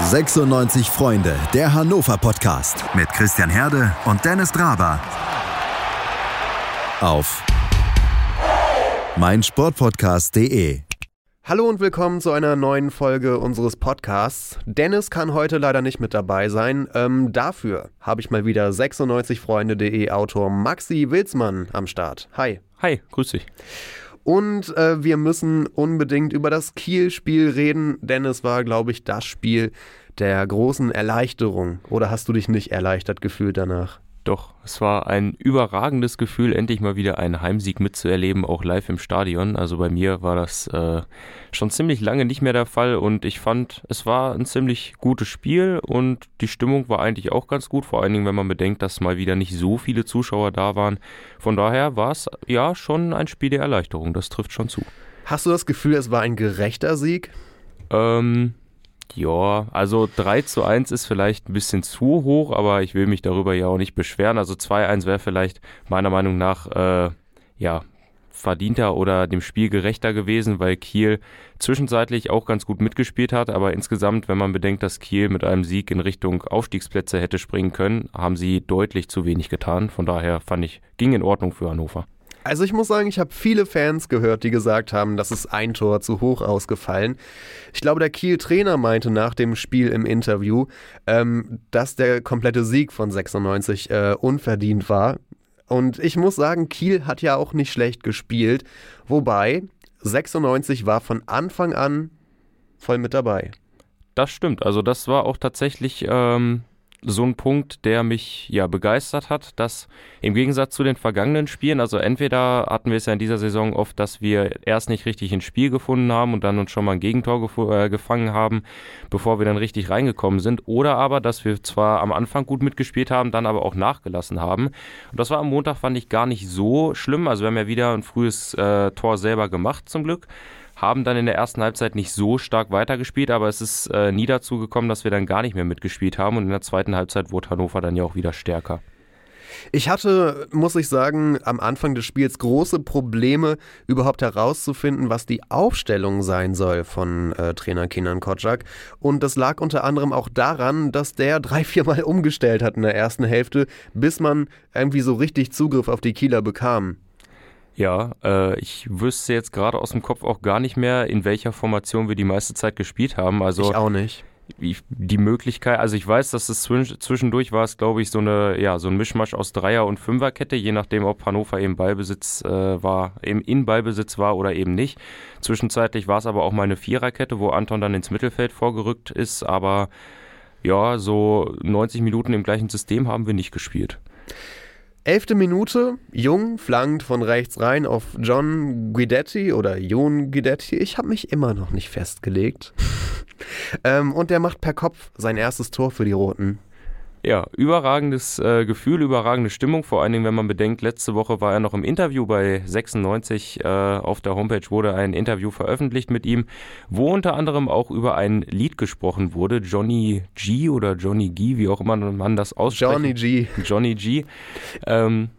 96 Freunde, der Hannover Podcast mit Christian Herde und Dennis Draber. Auf meinsportpodcast.de. Hallo und willkommen zu einer neuen Folge unseres Podcasts. Dennis kann heute leider nicht mit dabei sein. Ähm, dafür habe ich mal wieder 96freunde.de Autor Maxi Wilsmann am Start. Hi. Hi, grüß dich. Und äh, wir müssen unbedingt über das Kiel-Spiel reden, denn es war, glaube ich, das Spiel der großen Erleichterung. Oder hast du dich nicht erleichtert gefühlt danach? Doch, es war ein überragendes Gefühl, endlich mal wieder einen Heimsieg mitzuerleben, auch live im Stadion. Also bei mir war das äh, schon ziemlich lange nicht mehr der Fall und ich fand, es war ein ziemlich gutes Spiel und die Stimmung war eigentlich auch ganz gut, vor allen Dingen, wenn man bedenkt, dass mal wieder nicht so viele Zuschauer da waren. Von daher war es ja schon ein Spiel der Erleichterung, das trifft schon zu. Hast du das Gefühl, es war ein gerechter Sieg? Ähm, ja, also 3 zu 1 ist vielleicht ein bisschen zu hoch, aber ich will mich darüber ja auch nicht beschweren. Also 2-1 wäre vielleicht meiner Meinung nach äh, ja, verdienter oder dem Spiel gerechter gewesen, weil Kiel zwischenzeitlich auch ganz gut mitgespielt hat. Aber insgesamt, wenn man bedenkt, dass Kiel mit einem Sieg in Richtung Aufstiegsplätze hätte springen können, haben sie deutlich zu wenig getan. Von daher fand ich, ging in Ordnung für Hannover. Also ich muss sagen, ich habe viele Fans gehört, die gesagt haben, das ist ein Tor zu hoch ausgefallen. Ich glaube, der Kiel-Trainer meinte nach dem Spiel im Interview, ähm, dass der komplette Sieg von 96 äh, unverdient war. Und ich muss sagen, Kiel hat ja auch nicht schlecht gespielt. Wobei 96 war von Anfang an voll mit dabei. Das stimmt. Also das war auch tatsächlich ähm, so ein Punkt, der mich ja begeistert hat, dass im Gegensatz zu den vergangenen Spielen, also entweder hatten wir es ja in dieser Saison oft, dass wir erst nicht richtig ins Spiel gefunden haben und dann uns schon mal ein Gegentor gef äh, gefangen haben, bevor wir dann richtig reingekommen sind, oder aber, dass wir zwar am Anfang gut mitgespielt haben, dann aber auch nachgelassen haben. Und das war am Montag, fand ich gar nicht so schlimm. Also wir haben ja wieder ein frühes äh, Tor selber gemacht, zum Glück haben dann in der ersten Halbzeit nicht so stark weitergespielt, aber es ist äh, nie dazu gekommen, dass wir dann gar nicht mehr mitgespielt haben und in der zweiten Halbzeit wurde Hannover dann ja auch wieder stärker. Ich hatte, muss ich sagen, am Anfang des Spiels große Probleme, überhaupt herauszufinden, was die Aufstellung sein soll von äh, Trainer Kinan Kotschak. Und das lag unter anderem auch daran, dass der drei, viermal umgestellt hat in der ersten Hälfte, bis man irgendwie so richtig Zugriff auf die Kieler bekam. Ja, äh, ich wüsste jetzt gerade aus dem Kopf auch gar nicht mehr, in welcher Formation wir die meiste Zeit gespielt haben. Also ich auch nicht. Die Möglichkeit, also ich weiß, dass es zwischendurch war es, glaube ich, so eine, ja, so ein Mischmasch aus Dreier- und Fünferkette, je nachdem, ob Hannover eben Ballbesitz äh, war, eben in Ballbesitz war oder eben nicht. Zwischenzeitlich war es aber auch mal eine Viererkette, wo Anton dann ins Mittelfeld vorgerückt ist, aber ja, so 90 Minuten im gleichen System haben wir nicht gespielt. Elfte Minute, Jung flankt von rechts rein auf John Guidetti oder Jon Guidetti. Ich habe mich immer noch nicht festgelegt. ähm, und der macht per Kopf sein erstes Tor für die Roten. Ja, überragendes äh, Gefühl, überragende Stimmung, vor allen Dingen, wenn man bedenkt, letzte Woche war er noch im Interview bei 96. Äh, auf der Homepage wurde ein Interview veröffentlicht mit ihm, wo unter anderem auch über ein Lied gesprochen wurde, Johnny G oder Johnny G, wie auch immer man das ausspricht. Johnny G. Johnny G. Ähm,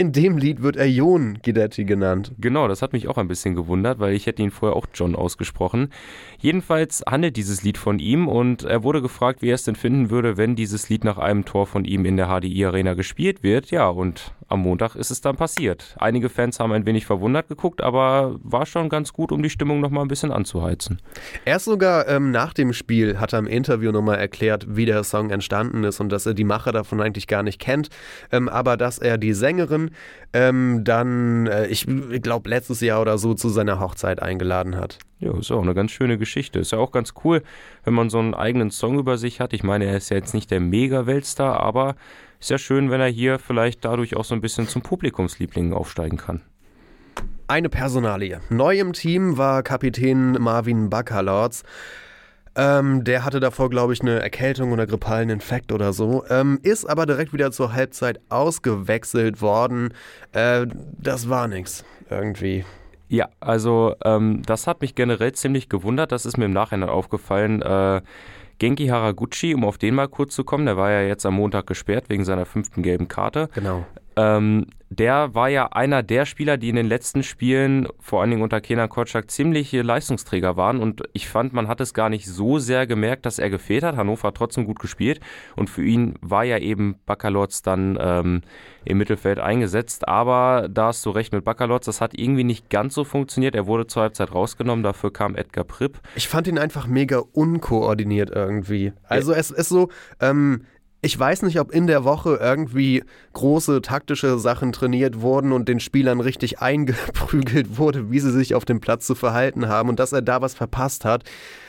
in dem Lied wird er Jon Guidetti genannt. Genau, das hat mich auch ein bisschen gewundert, weil ich hätte ihn vorher auch John ausgesprochen. Jedenfalls handelt dieses Lied von ihm und er wurde gefragt, wie er es denn finden würde, wenn dieses Lied nach einem Tor von ihm in der HDI Arena gespielt wird. Ja, und am Montag ist es dann passiert. Einige Fans haben ein wenig verwundert geguckt, aber war schon ganz gut, um die Stimmung nochmal ein bisschen anzuheizen. Erst sogar ähm, nach dem Spiel hat er im Interview nochmal erklärt, wie der Song entstanden ist und dass er die Macher davon eigentlich gar nicht kennt, ähm, aber dass er die Sängerin ähm, dann, äh, ich glaube, letztes Jahr oder so zu seiner Hochzeit eingeladen hat. Ja, ist auch eine ganz schöne Geschichte. Ist ja auch ganz cool, wenn man so einen eigenen Song über sich hat. Ich meine, er ist ja jetzt nicht der Mega-Weltstar, aber ist ja schön, wenn er hier vielleicht dadurch auch so ein bisschen zum Publikumsliebling aufsteigen kann. Eine Personalie. Neu im Team war Kapitän Marvin Baccalords. Ähm, der hatte davor, glaube ich, eine Erkältung oder grippalen Infekt oder so. Ähm, ist aber direkt wieder zur Halbzeit ausgewechselt worden. Äh, das war nichts irgendwie. Ja, also ähm, das hat mich generell ziemlich gewundert. Das ist mir im Nachhinein aufgefallen. Äh, Genki Haraguchi, um auf den mal kurz zu kommen, der war ja jetzt am Montag gesperrt wegen seiner fünften gelben Karte. Genau. Ähm, der war ja einer der Spieler, die in den letzten Spielen, vor allen Dingen unter Kenan Kotschak, ziemliche Leistungsträger waren. Und ich fand, man hat es gar nicht so sehr gemerkt, dass er gefehlt hat. Hannover hat trotzdem gut gespielt. Und für ihn war ja eben Baccalords dann ähm, im Mittelfeld eingesetzt. Aber da hast du recht mit Baccalords, das hat irgendwie nicht ganz so funktioniert. Er wurde zur Halbzeit rausgenommen, dafür kam Edgar Pripp. Ich fand ihn einfach mega unkoordiniert irgendwie. Also es ist so, ähm, ich weiß nicht, ob in der Woche irgendwie große taktische Sachen trainiert wurden und den Spielern richtig eingeprügelt wurde, wie sie sich auf dem Platz zu verhalten haben und dass er da was verpasst hat.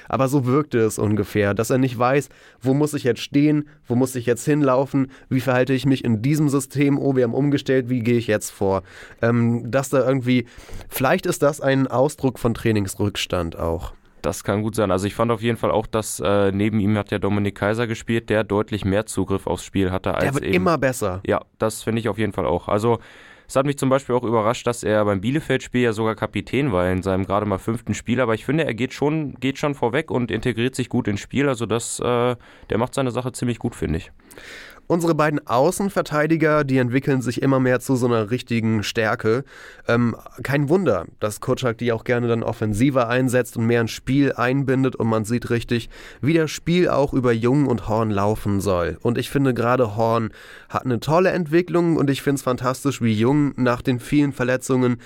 Aber so wirkte es ungefähr, dass er nicht weiß, wo muss ich jetzt stehen, wo muss ich jetzt hinlaufen, wie verhalte ich mich in diesem System, oh, wir haben umgestellt, wie gehe ich jetzt vor. Ähm, dass da irgendwie, vielleicht ist das ein Ausdruck von Trainingsrückstand auch. Das kann gut sein. Also ich fand auf jeden Fall auch, dass äh, neben ihm hat ja Dominik Kaiser gespielt, der deutlich mehr Zugriff aufs Spiel hatte als Der wird eben. immer besser. Ja, das finde ich auf jeden Fall auch. Also es hat mich zum Beispiel auch überrascht, dass er beim Bielefeld-Spiel ja sogar Kapitän war in seinem gerade mal fünften Spiel. Aber ich finde, er geht schon, geht schon vorweg und integriert sich gut ins Spiel. Also das, äh, der macht seine Sache ziemlich gut, finde ich. Unsere beiden Außenverteidiger, die entwickeln sich immer mehr zu so einer richtigen Stärke. Ähm, kein Wunder, dass Kutschak die auch gerne dann offensiver einsetzt und mehr ins Spiel einbindet und man sieht richtig, wie das Spiel auch über Jung und Horn laufen soll. Und ich finde gerade Horn hat eine tolle Entwicklung und ich finde es fantastisch, wie Jung nach den vielen Verletzungen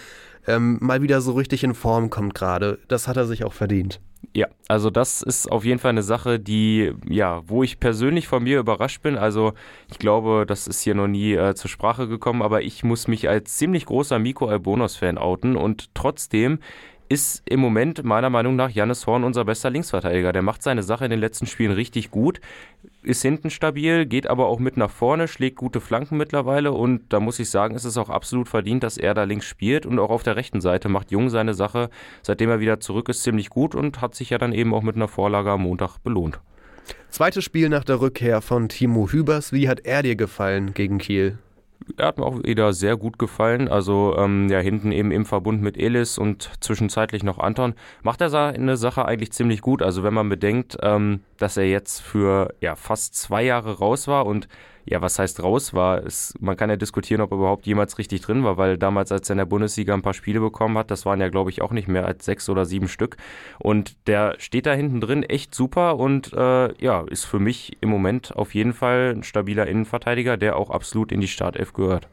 ähm, mal wieder so richtig in Form kommt gerade. Das hat er sich auch verdient. Ja, also das ist auf jeden Fall eine Sache, die, ja, wo ich persönlich von mir überrascht bin. Also ich glaube, das ist hier noch nie äh, zur Sprache gekommen, aber ich muss mich als ziemlich großer Miko Albonos-Fan outen und trotzdem ist im Moment meiner Meinung nach Jannis Horn unser bester Linksverteidiger. Der macht seine Sache in den letzten Spielen richtig gut, ist hinten stabil, geht aber auch mit nach vorne, schlägt gute Flanken mittlerweile und da muss ich sagen, ist es auch absolut verdient, dass er da links spielt und auch auf der rechten Seite macht Jung seine Sache, seitdem er wieder zurück ist, ziemlich gut und hat sich ja dann eben auch mit einer Vorlage am Montag belohnt. Zweites Spiel nach der Rückkehr von Timo Hübers. Wie hat er dir gefallen gegen Kiel? Er hat mir auch wieder sehr gut gefallen. Also ähm, ja, hinten eben im Verbund mit Elis und zwischenzeitlich noch Anton macht er eine Sache eigentlich ziemlich gut. Also wenn man bedenkt, ähm, dass er jetzt für ja, fast zwei Jahre raus war und ja, was heißt raus war, ist, man kann ja diskutieren, ob er überhaupt jemals richtig drin war, weil damals, als er in der Bundesliga ein paar Spiele bekommen hat, das waren ja, glaube ich, auch nicht mehr als sechs oder sieben Stück. Und der steht da hinten drin echt super und äh, ja, ist für mich im Moment auf jeden Fall ein stabiler Innenverteidiger, der auch absolut in die Startelf gehört.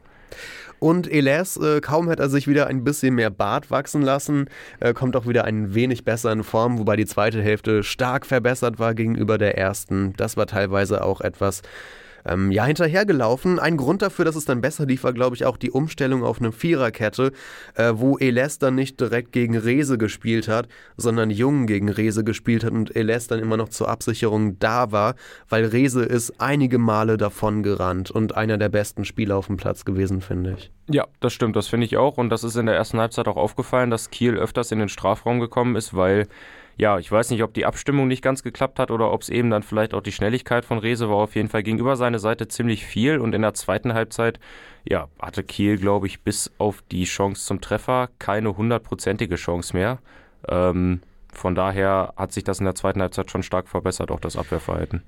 Und Elas, äh, kaum hat er sich wieder ein bisschen mehr Bart wachsen lassen, äh, kommt auch wieder ein wenig besser in Form, wobei die zweite Hälfte stark verbessert war gegenüber der ersten. Das war teilweise auch etwas ähm, ja, hinterhergelaufen. Ein Grund dafür, dass es dann besser lief, war, glaube ich, auch die Umstellung auf eine Viererkette, äh, wo Eles dann nicht direkt gegen Rese gespielt hat, sondern Jung gegen Rese gespielt hat und Eles dann immer noch zur Absicherung da war, weil Rese ist einige Male davon gerannt und einer der besten Spieler auf dem Platz gewesen, finde ich. Ja, das stimmt, das finde ich auch. Und das ist in der ersten Halbzeit auch aufgefallen, dass Kiel öfters in den Strafraum gekommen ist, weil ja, ich weiß nicht, ob die Abstimmung nicht ganz geklappt hat oder ob es eben dann vielleicht auch die Schnelligkeit von Rese war. Auf jeden Fall gegenüber seine Seite ziemlich viel und in der zweiten Halbzeit, ja, hatte Kiel, glaube ich, bis auf die Chance zum Treffer keine hundertprozentige Chance mehr. Ähm, von daher hat sich das in der zweiten Halbzeit schon stark verbessert, auch das Abwehrverhalten.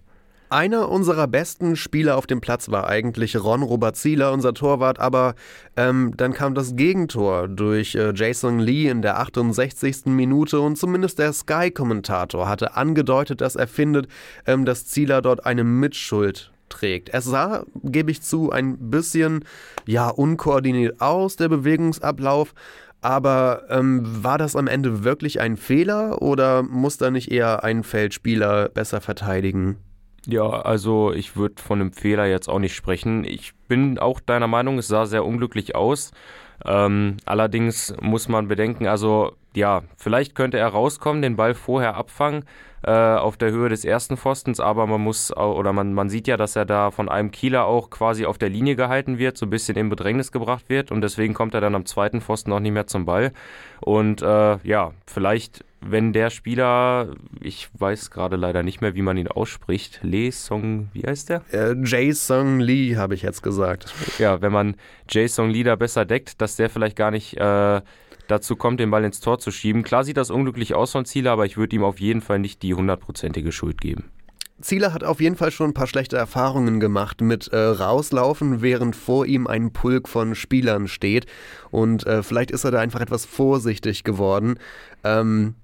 Einer unserer besten Spieler auf dem Platz war eigentlich Ron Robert Zieler, unser Torwart, aber ähm, dann kam das Gegentor durch äh, Jason Lee in der 68. Minute und zumindest der Sky-Kommentator hatte angedeutet, dass er findet, ähm, dass Zieler dort eine Mitschuld trägt. Es sah, gebe ich zu, ein bisschen ja unkoordiniert aus, der Bewegungsablauf. Aber ähm, war das am Ende wirklich ein Fehler oder muss da nicht eher ein Feldspieler besser verteidigen? Ja, also ich würde von einem Fehler jetzt auch nicht sprechen. Ich bin auch deiner Meinung, es sah sehr unglücklich aus. Ähm, allerdings muss man bedenken, also ja, vielleicht könnte er rauskommen, den Ball vorher abfangen äh, auf der Höhe des ersten Pfostens, aber man muss, oder man, man sieht ja, dass er da von einem Kieler auch quasi auf der Linie gehalten wird, so ein bisschen in Bedrängnis gebracht wird und deswegen kommt er dann am zweiten Pfosten auch nicht mehr zum Ball. Und äh, ja, vielleicht wenn der Spieler, ich weiß gerade leider nicht mehr, wie man ihn ausspricht, Lee Song, wie heißt der? Äh, Jae Lee, habe ich jetzt gesagt. Ja, wenn man Jae Song Lee da besser deckt, dass der vielleicht gar nicht äh, dazu kommt, den Ball ins Tor zu schieben. Klar sieht das unglücklich aus von Ziele, aber ich würde ihm auf jeden Fall nicht die hundertprozentige Schuld geben. Zieler hat auf jeden Fall schon ein paar schlechte Erfahrungen gemacht mit äh, rauslaufen, während vor ihm ein Pulk von Spielern steht. Und äh, vielleicht ist er da einfach etwas vorsichtig geworden. Ähm,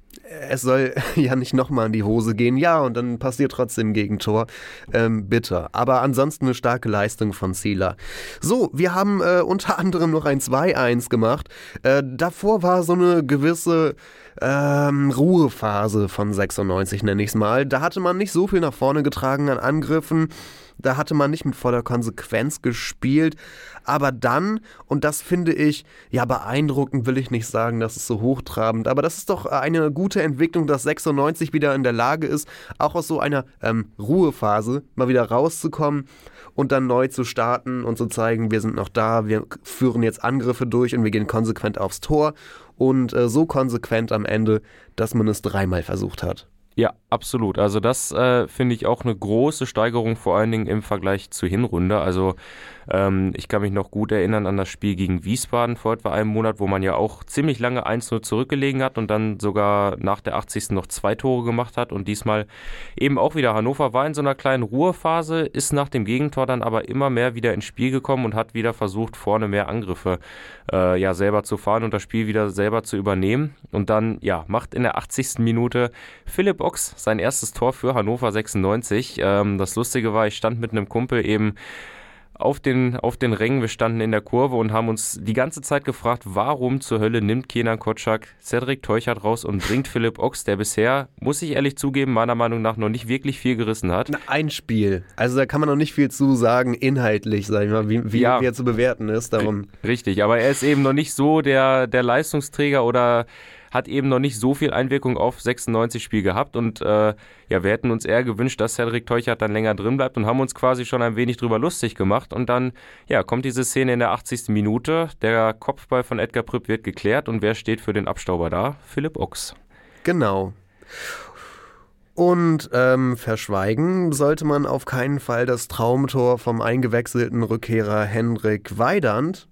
es soll ja nicht nochmal in die Hose gehen. Ja, und dann passiert trotzdem Gegentor. Ähm, bitter. Aber ansonsten eine starke Leistung von Zieler. So, wir haben äh, unter anderem noch ein 2-1 gemacht. Äh, davor war so eine gewisse ähm, Ruhephase von 96, nenne ich es mal. Da hatte man nicht so viel nach vorne getragen an Angriffen. Da hatte man nicht mit voller Konsequenz gespielt. Aber dann, und das finde ich, ja, beeindruckend will ich nicht sagen, das ist so hochtrabend, aber das ist doch eine gute Entwicklung, dass 96 wieder in der Lage ist, auch aus so einer ähm, Ruhephase mal wieder rauszukommen und dann neu zu starten und zu zeigen, wir sind noch da, wir führen jetzt Angriffe durch und wir gehen konsequent aufs Tor und äh, so konsequent am Ende, dass man es dreimal versucht hat. Ja, absolut. Also das äh, finde ich auch eine große Steigerung, vor allen Dingen im Vergleich zur Hinrunde. Also ähm, ich kann mich noch gut erinnern an das Spiel gegen Wiesbaden vor etwa einem Monat, wo man ja auch ziemlich lange 1-0 zurückgelegen hat und dann sogar nach der 80. noch zwei Tore gemacht hat. Und diesmal eben auch wieder Hannover war in so einer kleinen Ruhephase, ist nach dem Gegentor dann aber immer mehr wieder ins Spiel gekommen und hat wieder versucht, vorne mehr Angriffe äh, ja selber zu fahren und das Spiel wieder selber zu übernehmen. Und dann ja macht in der 80. Minute Philipp Ochs sein erstes Tor für Hannover 96. Ähm, das Lustige war, ich stand mit einem Kumpel eben auf den, auf den Rängen. Wir standen in der Kurve und haben uns die ganze Zeit gefragt, warum zur Hölle nimmt Kenan Kotschak Cedric Teuchert raus und bringt Philipp Ochs, der bisher, muss ich ehrlich zugeben, meiner Meinung nach noch nicht wirklich viel gerissen hat. Ein Spiel. Also da kann man noch nicht viel zu sagen, inhaltlich, sag ich mal, wie, wie, ja. wie er zu bewerten ist. Darum. Richtig, aber er ist eben noch nicht so der, der Leistungsträger oder hat eben noch nicht so viel Einwirkung auf 96 Spiel gehabt und äh, ja, wir hätten uns eher gewünscht, dass Cedric Teuchert dann länger drin bleibt und haben uns quasi schon ein wenig drüber lustig gemacht und dann ja, kommt diese Szene in der 80. Minute, der Kopfball von Edgar Prüpp wird geklärt und wer steht für den Abstauber da? Philipp Ochs. Genau. Und ähm, verschweigen sollte man auf keinen Fall das Traumtor vom eingewechselten Rückkehrer Henrik Weidand,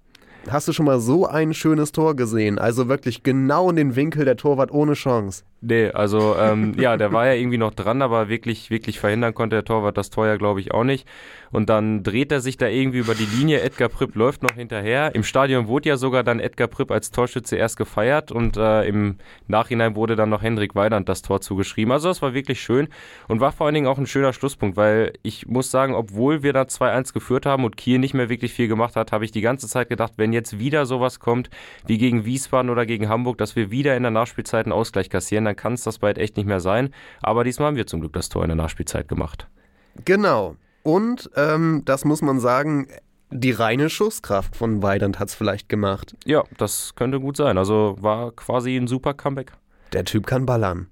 Hast du schon mal so ein schönes Tor gesehen? Also wirklich genau in den Winkel der Torwart ohne Chance. Nee, also ähm, ja, der war ja irgendwie noch dran, aber wirklich, wirklich verhindern konnte der Torwart das Tor ja, glaube ich, auch nicht. Und dann dreht er sich da irgendwie über die Linie. Edgar Pripp läuft noch hinterher. Im Stadion wurde ja sogar dann Edgar Pripp als Torschütze erst gefeiert und äh, im Nachhinein wurde dann noch Hendrik Weidand das Tor zugeschrieben. Also das war wirklich schön und war vor allen Dingen auch ein schöner Schlusspunkt, weil ich muss sagen, obwohl wir da 2-1 geführt haben und Kiel nicht mehr wirklich viel gemacht hat, habe ich die ganze Zeit gedacht, wenn jetzt wieder sowas kommt wie gegen Wiesbaden oder gegen Hamburg, dass wir wieder in der Nachspielzeit einen Ausgleich kassieren, dann kann es das bald echt nicht mehr sein. Aber diesmal haben wir zum Glück das Tor in der Nachspielzeit gemacht. Genau. Und ähm, das muss man sagen, die reine Schusskraft von Weidand hat es vielleicht gemacht. Ja, das könnte gut sein. Also war quasi ein super Comeback. Der Typ kann ballern.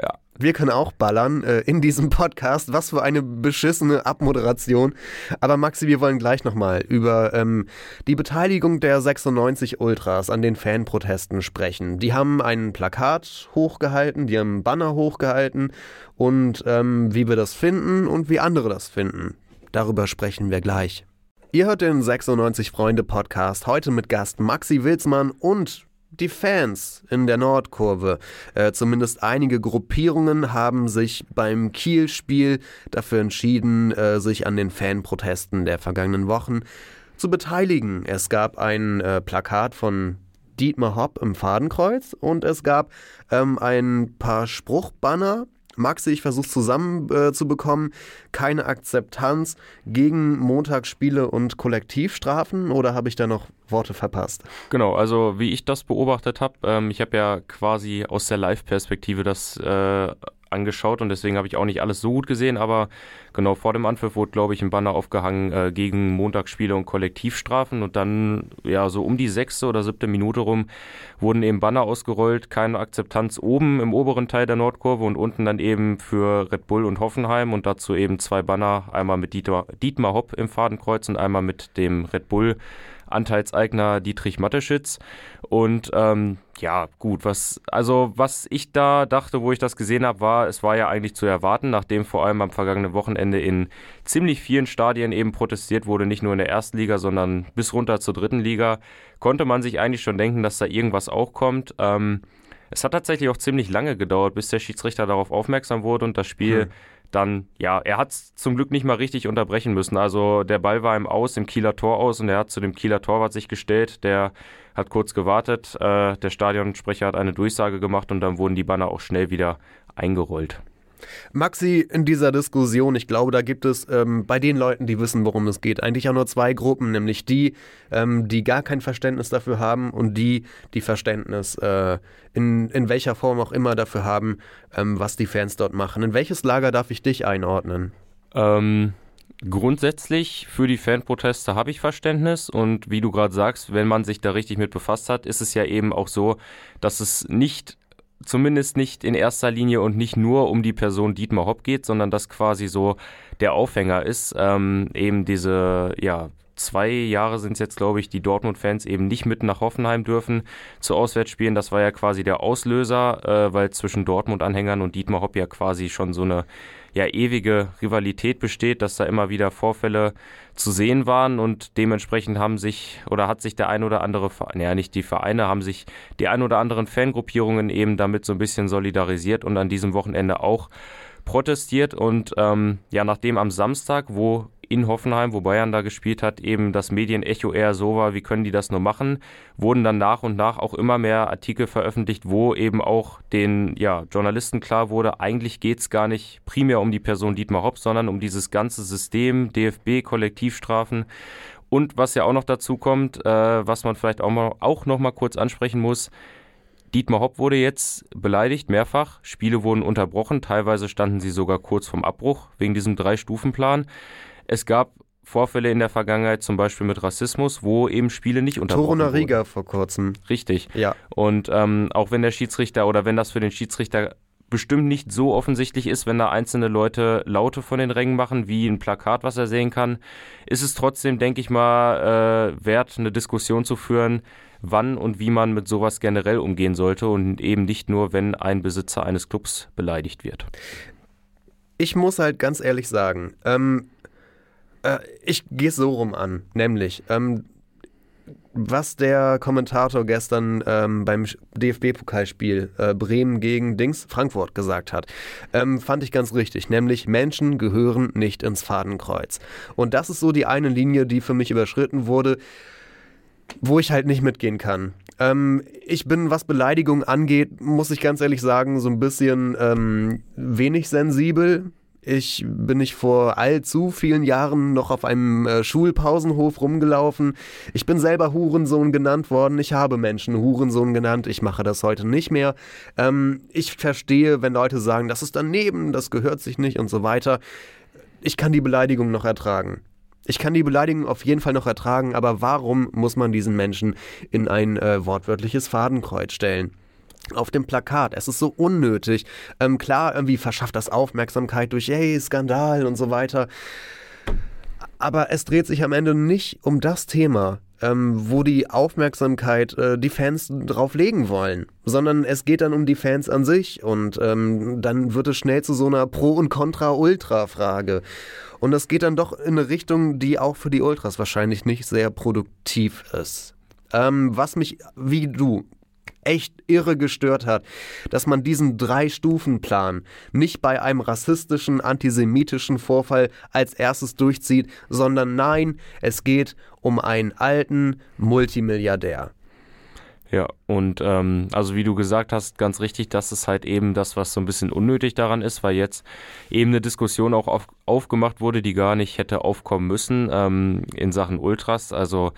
Ja. Wir können auch ballern äh, in diesem Podcast. Was für eine beschissene Abmoderation. Aber Maxi, wir wollen gleich nochmal über ähm, die Beteiligung der 96 Ultras an den Fanprotesten sprechen. Die haben ein Plakat hochgehalten, die haben einen Banner hochgehalten und ähm, wie wir das finden und wie andere das finden. Darüber sprechen wir gleich. Ihr hört den 96 Freunde Podcast heute mit Gast Maxi Wilsmann und die Fans in der Nordkurve. Äh, zumindest einige Gruppierungen haben sich beim Kiel-Spiel dafür entschieden, äh, sich an den Fanprotesten der vergangenen Wochen zu beteiligen. Es gab ein äh, Plakat von Dietmar Hopp im Fadenkreuz und es gab ähm, ein paar Spruchbanner Maxi, ich versuche zusammenzubekommen, äh, keine Akzeptanz gegen Montagsspiele und Kollektivstrafen oder habe ich da noch Worte verpasst? Genau, also wie ich das beobachtet habe, ähm, ich habe ja quasi aus der Live-Perspektive das äh, angeschaut und deswegen habe ich auch nicht alles so gut gesehen, aber genau vor dem Anpfiff wurde, glaube ich, ein Banner aufgehangen äh, gegen Montagsspiele und Kollektivstrafen und dann, ja, so um die sechste oder siebte Minute rum wurden eben Banner ausgerollt, keine Akzeptanz oben im oberen Teil der Nordkurve und unten dann eben für Red Bull und Hoffenheim und dazu eben zwei Banner, einmal mit Dietmar, Dietmar Hopp im Fadenkreuz und einmal mit dem Red Bull Anteilseigner Dietrich Matteschitz. Und ähm, ja, gut, was, also was ich da dachte, wo ich das gesehen habe, war, es war ja eigentlich zu erwarten, nachdem vor allem am vergangenen Wochenende in ziemlich vielen Stadien eben protestiert wurde, nicht nur in der ersten Liga, sondern bis runter zur dritten Liga, konnte man sich eigentlich schon denken, dass da irgendwas auch kommt. Ähm, es hat tatsächlich auch ziemlich lange gedauert, bis der Schiedsrichter darauf aufmerksam wurde und das Spiel hm dann, ja, er hat es zum Glück nicht mal richtig unterbrechen müssen. Also der Ball war im Aus, im Kieler Tor aus und er hat zu dem Kieler Torwart sich gestellt. Der hat kurz gewartet. Äh, der Stadionsprecher hat eine Durchsage gemacht und dann wurden die Banner auch schnell wieder eingerollt. Maxi, in dieser Diskussion, ich glaube, da gibt es ähm, bei den Leuten, die wissen, worum es geht, eigentlich auch nur zwei Gruppen, nämlich die, ähm, die gar kein Verständnis dafür haben und die, die Verständnis äh, in, in welcher Form auch immer dafür haben, ähm, was die Fans dort machen. In welches Lager darf ich dich einordnen? Ähm, grundsätzlich für die Fanproteste habe ich Verständnis und wie du gerade sagst, wenn man sich da richtig mit befasst hat, ist es ja eben auch so, dass es nicht zumindest nicht in erster Linie und nicht nur um die Person Dietmar Hopp geht, sondern das quasi so der Aufhänger ist, ähm, eben diese, ja, zwei Jahre sind es jetzt, glaube ich, die Dortmund-Fans eben nicht mit nach Hoffenheim dürfen zu Auswärtsspielen. Das war ja quasi der Auslöser, äh, weil zwischen Dortmund-Anhängern und Dietmar Hopp ja quasi schon so eine ja ewige Rivalität besteht, dass da immer wieder Vorfälle zu sehen waren und dementsprechend haben sich oder hat sich der ein oder andere, naja nicht die Vereine, haben sich die ein oder anderen Fangruppierungen eben damit so ein bisschen solidarisiert und an diesem Wochenende auch protestiert und ähm, ja, nachdem am Samstag, wo in Hoffenheim, wo Bayern da gespielt hat, eben das Medienecho eher so war, wie können die das nur machen, wurden dann nach und nach auch immer mehr Artikel veröffentlicht, wo eben auch den ja, Journalisten klar wurde, eigentlich geht es gar nicht primär um die Person Dietmar Hopp, sondern um dieses ganze System, DFB, Kollektivstrafen. Und was ja auch noch dazu kommt, äh, was man vielleicht auch, mal, auch noch mal kurz ansprechen muss, Dietmar Hopp wurde jetzt beleidigt, mehrfach. Spiele wurden unterbrochen, teilweise standen sie sogar kurz vorm Abbruch wegen diesem Drei-Stufen-Plan. Es gab Vorfälle in der Vergangenheit, zum Beispiel mit Rassismus, wo eben Spiele nicht unterbrochen Toruna Riga vor kurzem. Richtig. Ja. Und ähm, auch wenn der Schiedsrichter oder wenn das für den Schiedsrichter bestimmt nicht so offensichtlich ist, wenn da einzelne Leute Laute von den Rängen machen, wie ein Plakat, was er sehen kann, ist es trotzdem, denke ich mal, äh, wert, eine Diskussion zu führen, wann und wie man mit sowas generell umgehen sollte und eben nicht nur, wenn ein Besitzer eines Clubs beleidigt wird. Ich muss halt ganz ehrlich sagen, ähm, äh, ich gehe es so rum an, nämlich, ähm, was der Kommentator gestern ähm, beim DFB-Pokalspiel äh, Bremen gegen Dings Frankfurt gesagt hat, ähm, fand ich ganz richtig. Nämlich Menschen gehören nicht ins Fadenkreuz. Und das ist so die eine Linie, die für mich überschritten wurde, wo ich halt nicht mitgehen kann. Ähm, ich bin, was Beleidigung angeht, muss ich ganz ehrlich sagen, so ein bisschen ähm, wenig sensibel ich bin nicht vor allzu vielen Jahren noch auf einem äh, Schulpausenhof rumgelaufen. Ich bin selber Hurensohn genannt worden. Ich habe Menschen Hurensohn genannt. Ich mache das heute nicht mehr. Ähm, ich verstehe, wenn Leute sagen, das ist daneben, das gehört sich nicht und so weiter. Ich kann die Beleidigung noch ertragen. Ich kann die Beleidigung auf jeden Fall noch ertragen, aber warum muss man diesen Menschen in ein äh, wortwörtliches Fadenkreuz stellen? Auf dem Plakat. Es ist so unnötig. Ähm, klar, irgendwie verschafft das Aufmerksamkeit durch, hey, Skandal und so weiter. Aber es dreht sich am Ende nicht um das Thema, ähm, wo die Aufmerksamkeit äh, die Fans drauf legen wollen, sondern es geht dann um die Fans an sich und ähm, dann wird es schnell zu so einer Pro- und Contra-Ultra-Frage. Und das geht dann doch in eine Richtung, die auch für die Ultras wahrscheinlich nicht sehr produktiv ist. Ähm, was mich, wie du, echt irre gestört hat, dass man diesen Drei-Stufen-Plan nicht bei einem rassistischen, antisemitischen Vorfall als erstes durchzieht, sondern nein, es geht um einen alten Multimilliardär. Ja, und ähm, also wie du gesagt hast, ganz richtig, das ist halt eben das, was so ein bisschen unnötig daran ist, weil jetzt eben eine Diskussion auch auf, aufgemacht wurde, die gar nicht hätte aufkommen müssen ähm, in Sachen Ultras. Also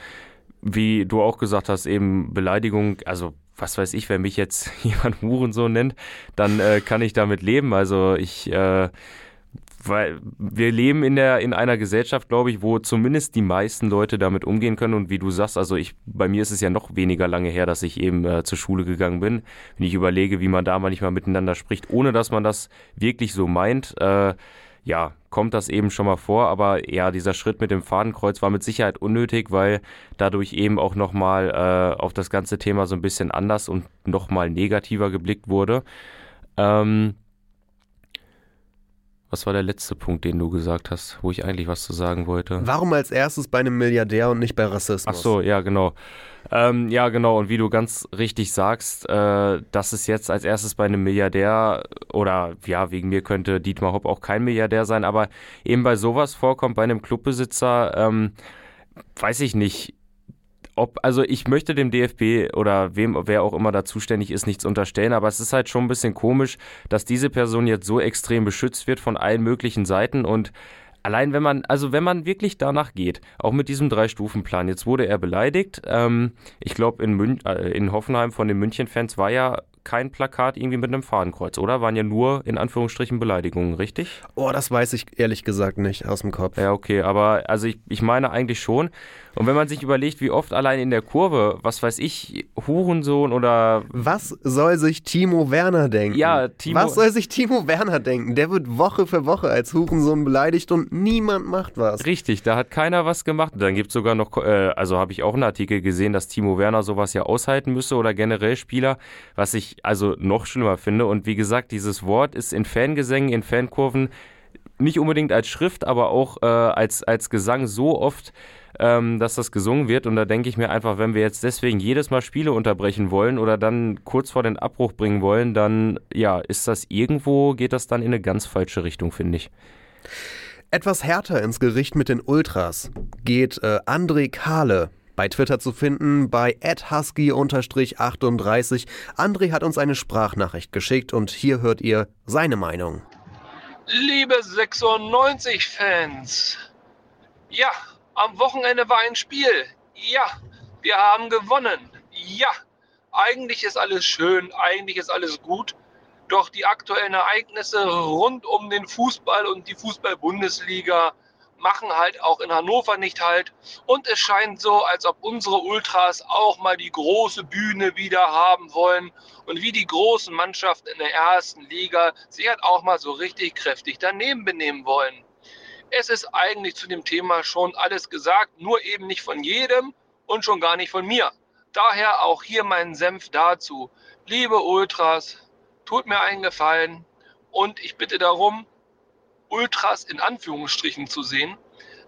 wie du auch gesagt hast, eben Beleidigung, also was weiß ich, wenn mich jetzt jemand Hurensohn nennt, dann äh, kann ich damit leben. Also ich, äh, weil wir leben in der in einer Gesellschaft, glaube ich, wo zumindest die meisten Leute damit umgehen können. Und wie du sagst, also ich, bei mir ist es ja noch weniger lange her, dass ich eben äh, zur Schule gegangen bin. Wenn ich überlege, wie man da manchmal miteinander spricht, ohne dass man das wirklich so meint. Äh, ja, kommt das eben schon mal vor, aber ja, dieser Schritt mit dem Fadenkreuz war mit Sicherheit unnötig, weil dadurch eben auch nochmal äh, auf das ganze Thema so ein bisschen anders und nochmal negativer geblickt wurde. Ähm, Was war der letzte Punkt, den du gesagt hast, wo ich eigentlich was zu sagen wollte? Warum als erstes bei einem Milliardär und nicht bei Rassismus? Ach so, ja, genau. Ähm, ja, genau. Und wie du ganz richtig sagst, äh, dass es jetzt als erstes bei einem Milliardär oder ja, wegen mir könnte Dietmar Hopp auch kein Milliardär sein, aber eben bei sowas vorkommt, bei einem Clubbesitzer, ähm, weiß ich nicht ob, also ich möchte dem DFB oder wem, wer auch immer da zuständig ist, nichts unterstellen, aber es ist halt schon ein bisschen komisch, dass diese Person jetzt so extrem beschützt wird von allen möglichen Seiten und allein wenn man, also wenn man wirklich danach geht, auch mit diesem Drei-Stufen-Plan, jetzt wurde er beleidigt, ähm, ich glaube in, äh, in Hoffenheim von den München-Fans war ja kein Plakat irgendwie mit einem Fadenkreuz, oder? Waren ja nur in Anführungsstrichen Beleidigungen, richtig? Oh, das weiß ich ehrlich gesagt nicht aus dem Kopf. Ja, okay, aber also ich, ich meine eigentlich schon. Und wenn man sich überlegt, wie oft allein in der Kurve, was weiß ich, Hurensohn oder. Was soll sich Timo Werner denken? Ja, Timo. Was soll sich Timo Werner denken? Der wird Woche für Woche als Hurensohn beleidigt und niemand macht was. Richtig, da hat keiner was gemacht. Dann gibt es sogar noch, äh, also habe ich auch einen Artikel gesehen, dass Timo Werner sowas ja aushalten müsse oder generell Spieler, was ich also noch schlimmer finde. Und wie gesagt, dieses Wort ist in Fangesängen, in Fankurven nicht unbedingt als Schrift, aber auch äh, als, als Gesang so oft ähm, dass das gesungen wird. Und da denke ich mir einfach, wenn wir jetzt deswegen jedes Mal Spiele unterbrechen wollen oder dann kurz vor den Abbruch bringen wollen, dann ja, ist das irgendwo, geht das dann in eine ganz falsche Richtung, finde ich. Etwas härter ins Gericht mit den Ultras geht äh, André Kahle. Bei Twitter zu finden bei husky-38. André hat uns eine Sprachnachricht geschickt und hier hört ihr seine Meinung. Liebe 96-Fans, ja, am Wochenende war ein Spiel. Ja, wir haben gewonnen. Ja, eigentlich ist alles schön, eigentlich ist alles gut. Doch die aktuellen Ereignisse rund um den Fußball und die Fußball-Bundesliga machen halt auch in Hannover nicht halt. Und es scheint so, als ob unsere Ultras auch mal die große Bühne wieder haben wollen und wie die großen Mannschaften in der ersten Liga sich halt auch mal so richtig kräftig daneben benehmen wollen. Es ist eigentlich zu dem Thema schon alles gesagt, nur eben nicht von jedem und schon gar nicht von mir. Daher auch hier mein Senf dazu. Liebe Ultras, tut mir einen Gefallen und ich bitte darum, Ultras in Anführungsstrichen zu sehen.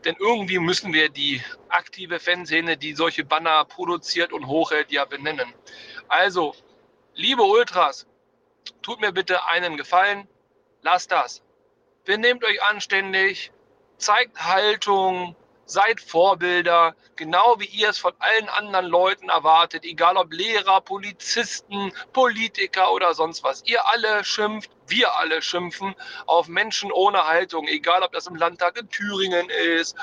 Denn irgendwie müssen wir die aktive Fanszene, die solche Banner produziert und hochhält, ja benennen. Also, liebe Ultras, tut mir bitte einen Gefallen, lasst das. Benehmt euch anständig, zeigt Haltung, seid Vorbilder, genau wie ihr es von allen anderen Leuten erwartet, egal ob Lehrer, Polizisten, Politiker oder sonst was. Ihr alle schimpft, wir alle schimpfen auf Menschen ohne Haltung, egal ob das im Landtag in Thüringen ist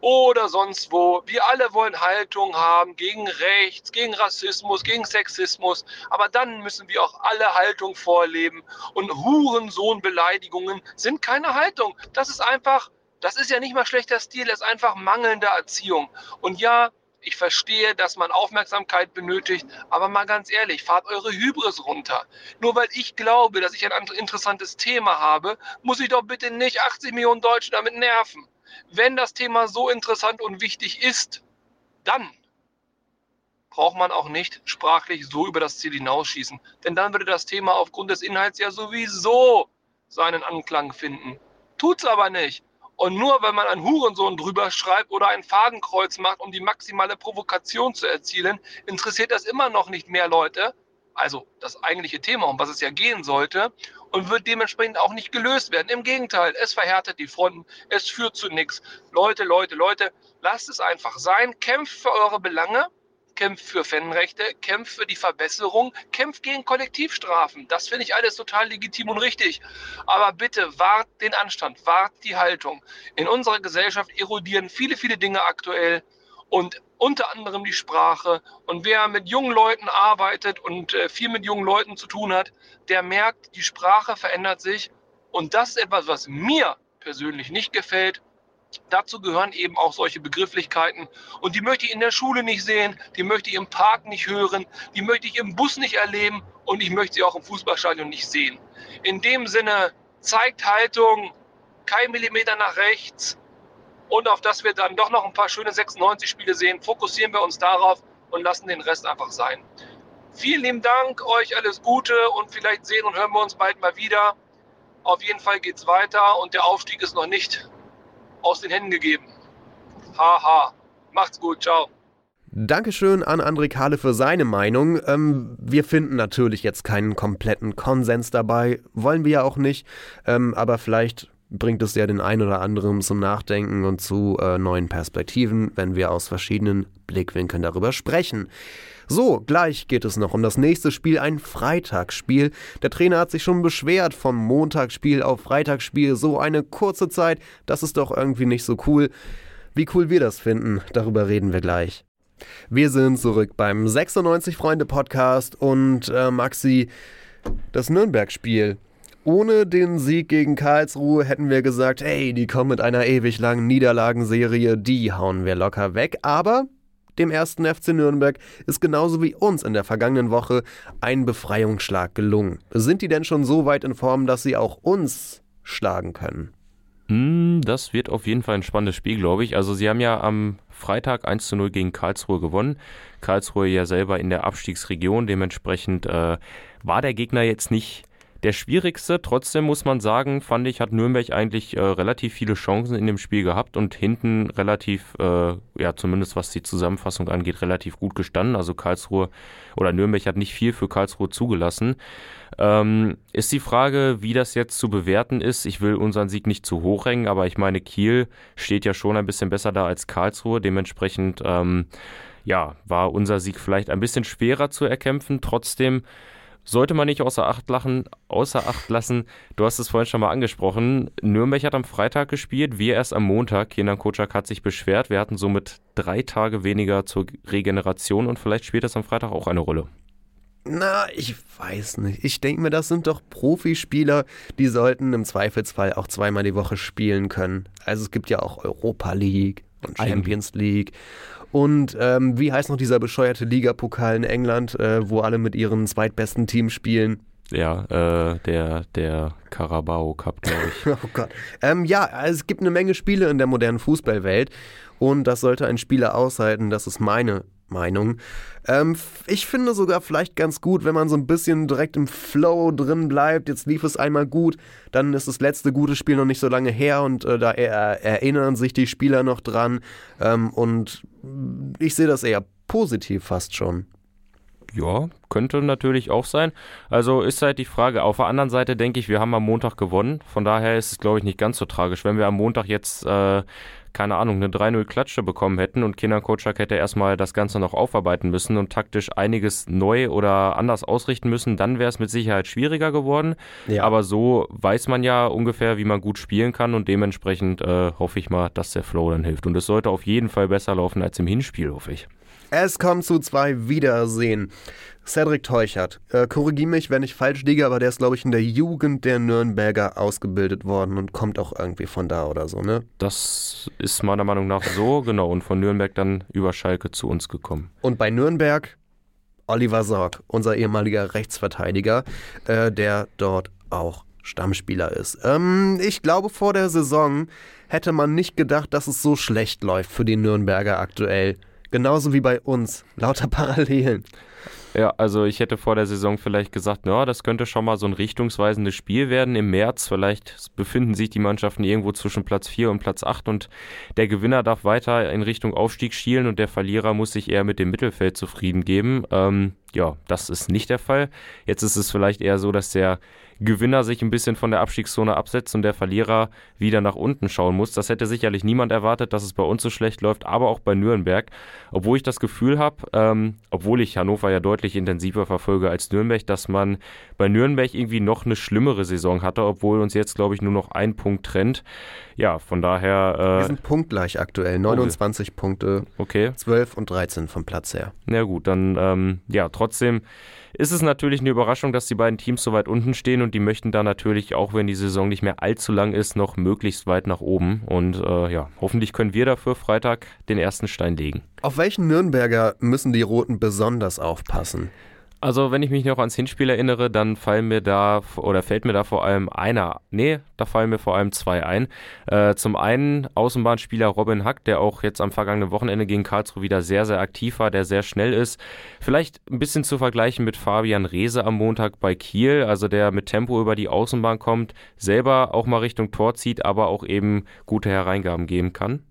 oder sonst wo. Wir alle wollen Haltung haben gegen Rechts, gegen Rassismus, gegen Sexismus, aber dann müssen wir auch alle Haltung vorleben und Hurensohnbeleidigungen sind keine Haltung. Das ist einfach das ist ja nicht mal schlechter Stil, das ist einfach mangelnde Erziehung. Und ja, ich verstehe, dass man Aufmerksamkeit benötigt, aber mal ganz ehrlich, fahrt eure Hybris runter. Nur weil ich glaube, dass ich ein interessantes Thema habe, muss ich doch bitte nicht 80 Millionen Deutsche damit nerven. Wenn das Thema so interessant und wichtig ist, dann braucht man auch nicht sprachlich so über das Ziel hinausschießen. Denn dann würde das Thema aufgrund des Inhalts ja sowieso seinen Anklang finden. Tut's aber nicht. Und nur wenn man ein Hurensohn drüber schreibt oder ein Fadenkreuz macht, um die maximale Provokation zu erzielen, interessiert das immer noch nicht mehr Leute. Also das eigentliche Thema, um was es ja gehen sollte, und wird dementsprechend auch nicht gelöst werden. Im Gegenteil, es verhärtet die Fronten, es führt zu nichts. Leute, Leute, Leute, lasst es einfach sein, kämpft für eure Belange kämpft für Fanrechte, kämpft für die Verbesserung, kämpft gegen Kollektivstrafen. Das finde ich alles total legitim und richtig. Aber bitte wahrt den Anstand, wahrt die Haltung. In unserer Gesellschaft erodieren viele, viele Dinge aktuell und unter anderem die Sprache. Und wer mit jungen Leuten arbeitet und äh, viel mit jungen Leuten zu tun hat, der merkt, die Sprache verändert sich. Und das ist etwas, was mir persönlich nicht gefällt Dazu gehören eben auch solche Begrifflichkeiten. Und die möchte ich in der Schule nicht sehen, die möchte ich im Park nicht hören, die möchte ich im Bus nicht erleben und ich möchte sie auch im Fußballstadion nicht sehen. In dem Sinne, zeigt Haltung, kein Millimeter nach rechts. Und auf das wir dann doch noch ein paar schöne 96-Spiele sehen, fokussieren wir uns darauf und lassen den Rest einfach sein. Vielen lieben Dank, euch alles Gute und vielleicht sehen und hören wir uns bald mal wieder. Auf jeden Fall geht es weiter und der Aufstieg ist noch nicht aus den Händen gegeben. Haha. Macht's gut. Ciao. Dankeschön an André Kahle für seine Meinung. Ähm, wir finden natürlich jetzt keinen kompletten Konsens dabei, wollen wir ja auch nicht, ähm, aber vielleicht bringt es ja den einen oder anderen zum Nachdenken und zu äh, neuen Perspektiven, wenn wir aus verschiedenen Blickwinkeln darüber sprechen. So, gleich geht es noch um das nächste Spiel, ein Freitagsspiel. Der Trainer hat sich schon beschwert vom Montagsspiel auf Freitagsspiel. So eine kurze Zeit, das ist doch irgendwie nicht so cool. Wie cool wir das finden, darüber reden wir gleich. Wir sind zurück beim 96 Freunde Podcast und äh, Maxi, das Nürnberg-Spiel. Ohne den Sieg gegen Karlsruhe hätten wir gesagt, hey, die kommen mit einer ewig langen Niederlagenserie, die hauen wir locker weg. Aber dem ersten FC Nürnberg ist genauso wie uns in der vergangenen Woche ein Befreiungsschlag gelungen. Sind die denn schon so weit in Form, dass sie auch uns schlagen können? Hm, das wird auf jeden Fall ein spannendes Spiel, glaube ich. Also sie haben ja am Freitag 1 zu 0 gegen Karlsruhe gewonnen. Karlsruhe ja selber in der Abstiegsregion. Dementsprechend äh, war der Gegner jetzt nicht der schwierigste. Trotzdem muss man sagen, fand ich, hat Nürnberg eigentlich äh, relativ viele Chancen in dem Spiel gehabt und hinten relativ, äh, ja, zumindest was die Zusammenfassung angeht, relativ gut gestanden. Also Karlsruhe oder Nürnberg hat nicht viel für Karlsruhe zugelassen. Ähm, ist die Frage, wie das jetzt zu bewerten ist. Ich will unseren Sieg nicht zu hoch hängen, aber ich meine, Kiel steht ja schon ein bisschen besser da als Karlsruhe. Dementsprechend, ähm, ja, war unser Sieg vielleicht ein bisschen schwerer zu erkämpfen. Trotzdem sollte man nicht außer Acht, lachen, außer Acht lassen. Du hast es vorhin schon mal angesprochen. Nürnberg hat am Freitag gespielt, wir erst am Montag. Kenan Kocak hat sich beschwert. Wir hatten somit drei Tage weniger zur Regeneration und vielleicht spielt das am Freitag auch eine Rolle. Na, ich weiß nicht. Ich denke mir, das sind doch Profispieler, die sollten im Zweifelsfall auch zweimal die Woche spielen können. Also es gibt ja auch Europa League und Champions League und ähm, wie heißt noch dieser bescheuerte Ligapokal in England, äh, wo alle mit ihren zweitbesten Teams spielen? Ja, äh, der, der Carabao Cup, glaube ich. oh Gott. Ähm, ja, es gibt eine Menge Spiele in der modernen Fußballwelt und das sollte ein Spieler aushalten. Das ist meine Meinung. Ähm, ich finde sogar vielleicht ganz gut, wenn man so ein bisschen direkt im Flow drin bleibt. Jetzt lief es einmal gut, dann ist das letzte gute Spiel noch nicht so lange her und äh, da er erinnern sich die Spieler noch dran. Ähm, und ich sehe das eher positiv fast schon. Ja, könnte natürlich auch sein. Also ist halt die Frage. Auf der anderen Seite denke ich, wir haben am Montag gewonnen. Von daher ist es, glaube ich, nicht ganz so tragisch. Wenn wir am Montag jetzt äh, keine Ahnung, eine 3-0-Klatsche bekommen hätten und Kinder Kocak hätte erstmal das Ganze noch aufarbeiten müssen und taktisch einiges neu oder anders ausrichten müssen, dann wäre es mit Sicherheit schwieriger geworden. Ja. Aber so weiß man ja ungefähr, wie man gut spielen kann und dementsprechend äh, hoffe ich mal, dass der Flow dann hilft. Und es sollte auf jeden Fall besser laufen als im Hinspiel, hoffe ich. Es kommt zu zwei Wiedersehen. Cedric Teuchert, äh, korrigiere mich, wenn ich falsch liege, aber der ist, glaube ich, in der Jugend der Nürnberger ausgebildet worden und kommt auch irgendwie von da oder so, ne? Das ist meiner Meinung nach so, genau, und von Nürnberg dann über Schalke zu uns gekommen. Und bei Nürnberg Oliver Sorg, unser ehemaliger Rechtsverteidiger, äh, der dort auch Stammspieler ist. Ähm, ich glaube, vor der Saison hätte man nicht gedacht, dass es so schlecht läuft für die Nürnberger aktuell. Genauso wie bei uns. Lauter Parallelen. Ja, also ich hätte vor der Saison vielleicht gesagt, na, das könnte schon mal so ein richtungsweisendes Spiel werden im März. Vielleicht befinden sich die Mannschaften irgendwo zwischen Platz 4 und Platz 8 und der Gewinner darf weiter in Richtung Aufstieg schielen und der Verlierer muss sich eher mit dem Mittelfeld zufrieden geben. Ähm, ja, das ist nicht der Fall. Jetzt ist es vielleicht eher so, dass der Gewinner sich ein bisschen von der Abstiegszone absetzt und der Verlierer wieder nach unten schauen muss. Das hätte sicherlich niemand erwartet, dass es bei uns so schlecht läuft, aber auch bei Nürnberg. Obwohl ich das Gefühl habe, ähm, obwohl ich Hannover ja deutlich intensiver verfolge als Nürnberg, dass man bei Nürnberg irgendwie noch eine schlimmere Saison hatte, obwohl uns jetzt, glaube ich, nur noch ein Punkt trennt. Ja, von daher. Äh, Wir sind punktgleich aktuell. 29 oh, Punkte. Okay. 12 und 13 vom Platz her. Na gut, dann, ähm, ja, trotzdem ist es natürlich eine Überraschung, dass die beiden Teams so weit unten stehen und die möchten da natürlich, auch wenn die Saison nicht mehr allzu lang ist, noch möglichst weit nach oben. Und äh, ja, hoffentlich können wir dafür Freitag den ersten Stein legen. Auf welchen Nürnberger müssen die Roten besonders aufpassen? Also, wenn ich mich noch ans Hinspiel erinnere, dann fallen mir da oder fällt mir da vor allem einer, nee, da fallen mir vor allem zwei ein. Äh, zum einen Außenbahnspieler Robin Hack, der auch jetzt am vergangenen Wochenende gegen Karlsruhe wieder sehr, sehr aktiv war, der sehr schnell ist. Vielleicht ein bisschen zu vergleichen mit Fabian Reese am Montag bei Kiel, also der mit Tempo über die Außenbahn kommt, selber auch mal Richtung Tor zieht, aber auch eben gute Hereingaben geben kann.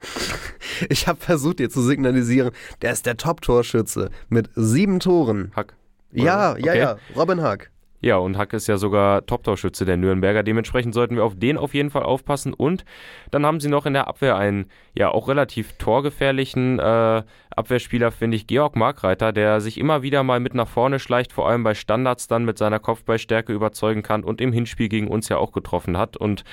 Ich habe versucht, dir zu signalisieren, der ist der Top-Torschütze mit sieben Toren. Hack. Ja, Oder? ja, Okay. ja, Robin Hack. Ja, und Hack ist ja sogar Top-Torschütze der Nürnberger. Dementsprechend sollten wir auf den auf jeden Fall aufpassen. Und dann haben sie noch in der Abwehr einen, ja, auch relativ torgefährlichen äh, Abwehrspieler, finde ich, Georg Markreiter, der sich immer wieder mal mit nach vorne schleicht, vor allem bei Standards dann mit seiner Kopfballstärke überzeugen kann und im Hinspiel gegen uns ja auch getroffen hat. Und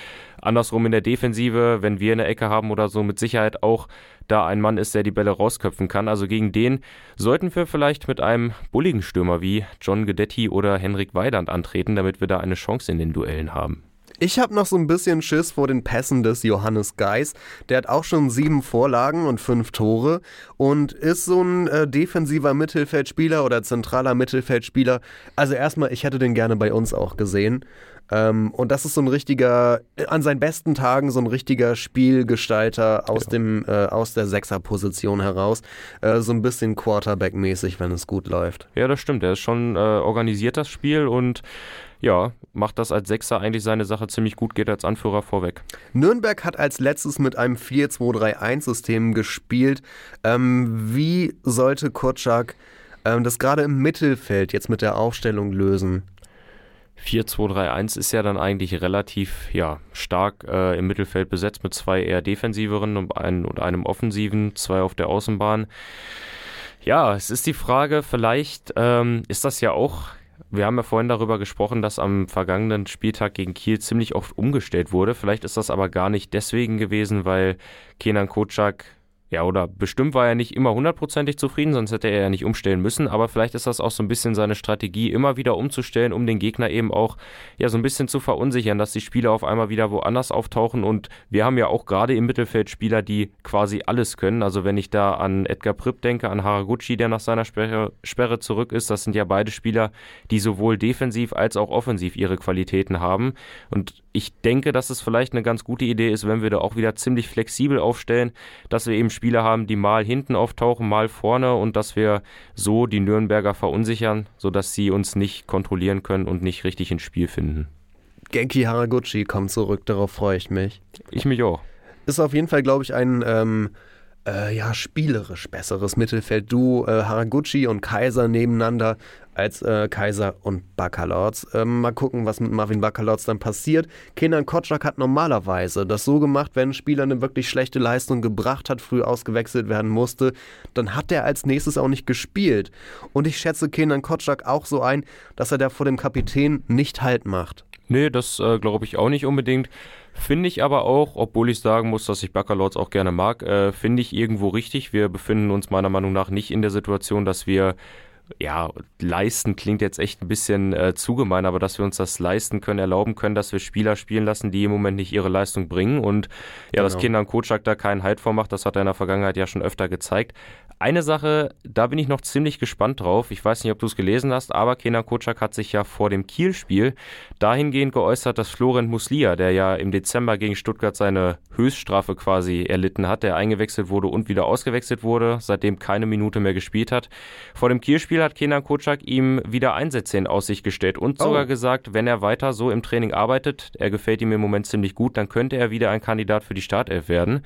andersrum in der Defensive, wenn wir eine Ecke haben oder so, mit Sicherheit auch da ein Mann ist, der die Bälle rausköpfen kann. Also gegen den sollten wir vielleicht mit einem bulligen Stürmer wie John Guidetti oder Henrik Weidand antreten, damit wir da eine Chance in den Duellen haben. Ich habe noch so ein bisschen Schiss vor den Pässen des Johannes Geis. Der hat auch schon sieben Vorlagen und fünf Tore und ist so ein äh, defensiver Mittelfeldspieler oder zentraler Mittelfeldspieler. Also erstmal, ich hätte den gerne bei uns auch gesehen. Ähm, und das ist so ein richtiger, an seinen besten Tagen so ein richtiger Spielgestalter aus, Ja. dem, äh, aus der Sechserposition heraus. Äh, so ein bisschen Quarterback-mäßig, wenn es gut läuft. Ja, das stimmt. Er ist schon äh, organisiert das Spiel und ja, macht das als Sechser eigentlich seine Sache ziemlich gut, geht als Anführer vorweg. Nürnberg hat als letztes mit einem 4-2-3-1-System gespielt. Ähm, wie sollte Kotschak ähm, das gerade im Mittelfeld jetzt mit der Aufstellung lösen? 4-2-3-1 ist ja dann eigentlich relativ ja, stark äh, im Mittelfeld besetzt mit zwei eher defensiveren und, ein, und einem offensiven, zwei auf der Außenbahn. Ja, es ist die Frage, vielleicht ähm, ist das ja auch, wir haben ja vorhin darüber gesprochen, dass am vergangenen Spieltag gegen Kiel ziemlich oft umgestellt wurde. Vielleicht ist das aber gar nicht deswegen gewesen, weil Kenan Kocak ja, oder bestimmt war er nicht immer hundertprozentig zufrieden, sonst hätte er ja nicht umstellen müssen. Aber vielleicht ist das auch so ein bisschen seine Strategie, immer wieder umzustellen, um den Gegner eben auch ja so ein bisschen zu verunsichern, dass die Spieler auf einmal wieder woanders auftauchen. Und wir haben ja auch gerade im Mittelfeld Spieler, die quasi alles können. Also wenn ich da an Edgar Pripp denke, an Haraguchi, der nach seiner Sperre, Sperre zurück ist, das sind ja beide Spieler, die sowohl defensiv als auch offensiv ihre Qualitäten haben. Und ich denke, dass es vielleicht eine ganz gute Idee ist, wenn wir da auch wieder ziemlich flexibel aufstellen, dass wir eben Spieler haben, die mal hinten auftauchen, mal vorne und dass wir so die Nürnberger verunsichern, sodass sie uns nicht kontrollieren können und nicht richtig ins Spiel finden. Genki Haraguchi kommt zurück, darauf freue ich mich. Ich mich auch. Ist auf jeden Fall, glaube ich, ein ähm, äh, ja, spielerisch besseres Mittelfeld-Duo. Äh, Haraguchi und Kaiser nebeneinander als äh, Kaiser und Baccalords. Ähm, mal gucken, was mit Marvin Baccalords dann passiert. Kenan Kotschak hat normalerweise das so gemacht, wenn ein Spieler eine wirklich schlechte Leistung gebracht hat, früh ausgewechselt werden musste, dann hat er als nächstes auch nicht gespielt. Und ich schätze Kenan Kotschak auch so ein, dass er da vor dem Kapitän nicht Halt macht. Nee, das äh, glaube ich auch nicht unbedingt. Finde ich aber auch, obwohl ich sagen muss, dass ich Baccalords auch gerne mag, äh, finde ich irgendwo richtig. Wir befinden uns meiner Meinung nach nicht in der Situation, dass wir ja, leisten klingt jetzt echt ein bisschen äh, zu gemein, aber dass wir uns das leisten können, erlauben können, dass wir Spieler spielen lassen, die im Moment nicht ihre Leistung bringen. Und ja, dass Genau. Kindern Kocak da keinen Halt vormacht, das hat er in der Vergangenheit ja schon öfter gezeigt. Eine Sache, da bin ich noch ziemlich gespannt drauf. Ich weiß nicht, ob du es gelesen hast, aber Kenan Kocak hat sich ja vor dem Kiel-Spiel dahingehend geäußert, dass Florent Muslia, der ja im Dezember gegen Stuttgart seine Höchststrafe quasi erlitten hat, der eingewechselt wurde und wieder ausgewechselt wurde, seitdem keine Minute mehr gespielt hat. Vor dem Kiel-Spiel hat Kenan Kocak ihm wieder Einsätze in Aussicht gestellt und Oh. sogar gesagt, wenn er weiter so im Training arbeitet, er gefällt ihm im Moment ziemlich gut, dann könnte er wieder ein Kandidat für die Startelf werden.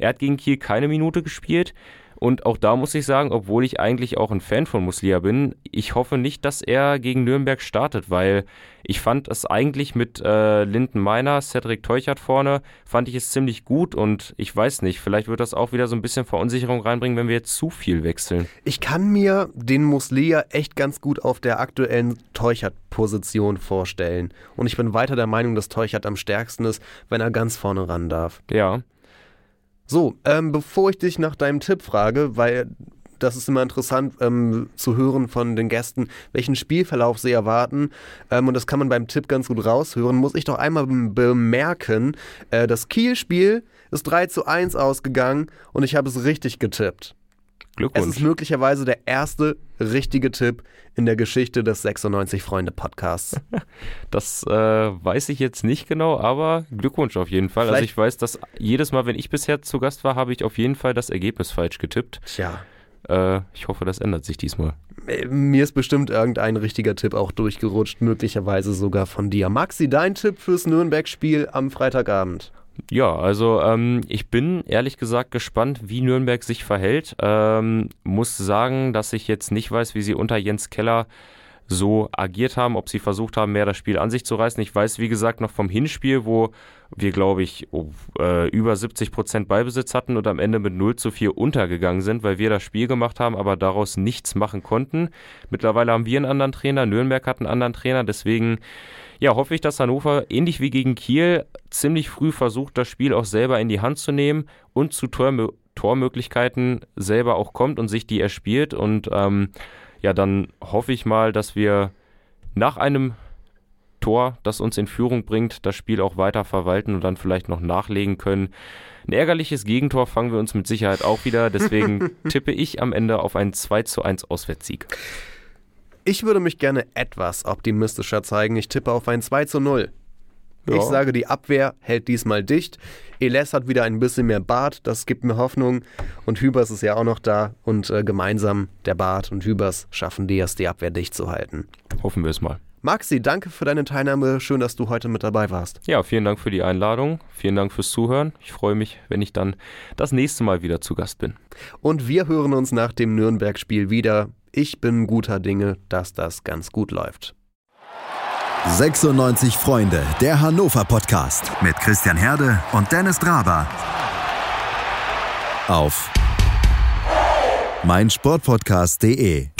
Er hat gegen Kiel keine Minute gespielt. Und auch da muss ich sagen, obwohl ich eigentlich auch ein Fan von Muslia bin, ich hoffe nicht, dass er gegen Nürnberg startet, weil ich fand es eigentlich mit äh, Linden Meiner, Cedric Teuchert vorne, fand ich es ziemlich gut und ich weiß nicht, vielleicht wird das auch wieder so ein bisschen Verunsicherung reinbringen, wenn wir jetzt zu viel wechseln. Ich kann mir den Muslia echt ganz gut auf der aktuellen Teuchert-Position vorstellen. Und ich bin weiter der Meinung, dass Teuchert am stärksten ist, wenn er ganz vorne ran darf. Ja, So, ähm, bevor ich dich nach deinem Tipp frage, weil das ist immer interessant ähm, zu hören von den Gästen, welchen Spielverlauf sie erwarten. Ähm, und das kann man beim Tipp ganz gut raushören. Muss ich doch einmal bem- bemerken, äh, das Kiel-Spiel ist 3 zu 1 ausgegangen und ich habe es richtig getippt. Glückwunsch. Es ist möglicherweise der erste richtige Tipp in der Geschichte des 96 Freunde Podcasts. Das äh, weiß ich jetzt nicht genau, aber Glückwunsch auf jeden Fall. Also Vielleicht- ich weiß, dass jedes Mal, wenn ich bisher zu Gast war, habe ich auf jeden Fall das Ergebnis falsch getippt. Tja, Äh, ich hoffe, das ändert sich diesmal. äh, mir ist bestimmt irgendein richtiger Tipp auch durchgerutscht, möglicherweise sogar von dir. Maxi, dein Tipp fürs Nürnberg-Spiel am Freitagabend? Ja, also ähm, ich bin ehrlich gesagt gespannt, wie Nürnberg sich verhält. Ähm, muss sagen, dass ich jetzt nicht weiß, wie sie unter Jens Keller so agiert haben, ob sie versucht haben, mehr das Spiel an sich zu reißen. Ich weiß, wie gesagt, noch vom Hinspiel, wo wir, glaube ich, oh, äh, über 70 Prozent Ballbesitz hatten und am Ende mit 0 zu 4 untergegangen sind, weil wir das Spiel gemacht haben, aber daraus nichts machen konnten. Mittlerweile haben wir einen anderen Trainer, Nürnberg hat einen anderen Trainer, deswegen ja, hoffe ich, dass Hannover ähnlich wie gegen Kiel ziemlich früh versucht, das Spiel auch selber in die Hand zu nehmen und zu Tormö Tormöglichkeiten selber auch kommt und sich die erspielt. Und ähm, ja, dann hoffe ich mal, dass wir nach einem Tor, das uns in Führung bringt, das Spiel auch weiter verwalten und dann vielleicht noch nachlegen können. Ein ärgerliches Gegentor fangen wir uns mit Sicherheit auch wieder. Deswegen tippe ich am Ende auf einen 2 zu 1 Auswärtssieg. Ich würde mich gerne etwas optimistischer zeigen. Ich tippe auf ein 2 zu 0. Ja. Ich sage, die Abwehr hält diesmal dicht. Eles hat wieder ein bisschen mehr Bart, das gibt mir Hoffnung. Und Hübers ist ja auch noch da. Und äh, gemeinsam, der Bart und Hübers, schaffen die es, die Abwehr dicht zu halten. Hoffen wir es mal. Maxi, danke für deine Teilnahme. Schön, dass du heute mit dabei warst. Ja, vielen Dank für die Einladung. Vielen Dank fürs Zuhören. Ich freue mich, wenn ich dann das nächste Mal wieder zu Gast bin. Und wir hören uns nach dem Nürnberg-Spiel wieder. Ich bin guter Dinge, dass das ganz gut läuft. 96 Freunde, der Hannover Podcast mit Christian Herde und Dennis Draber. Auf meinsportpodcast.de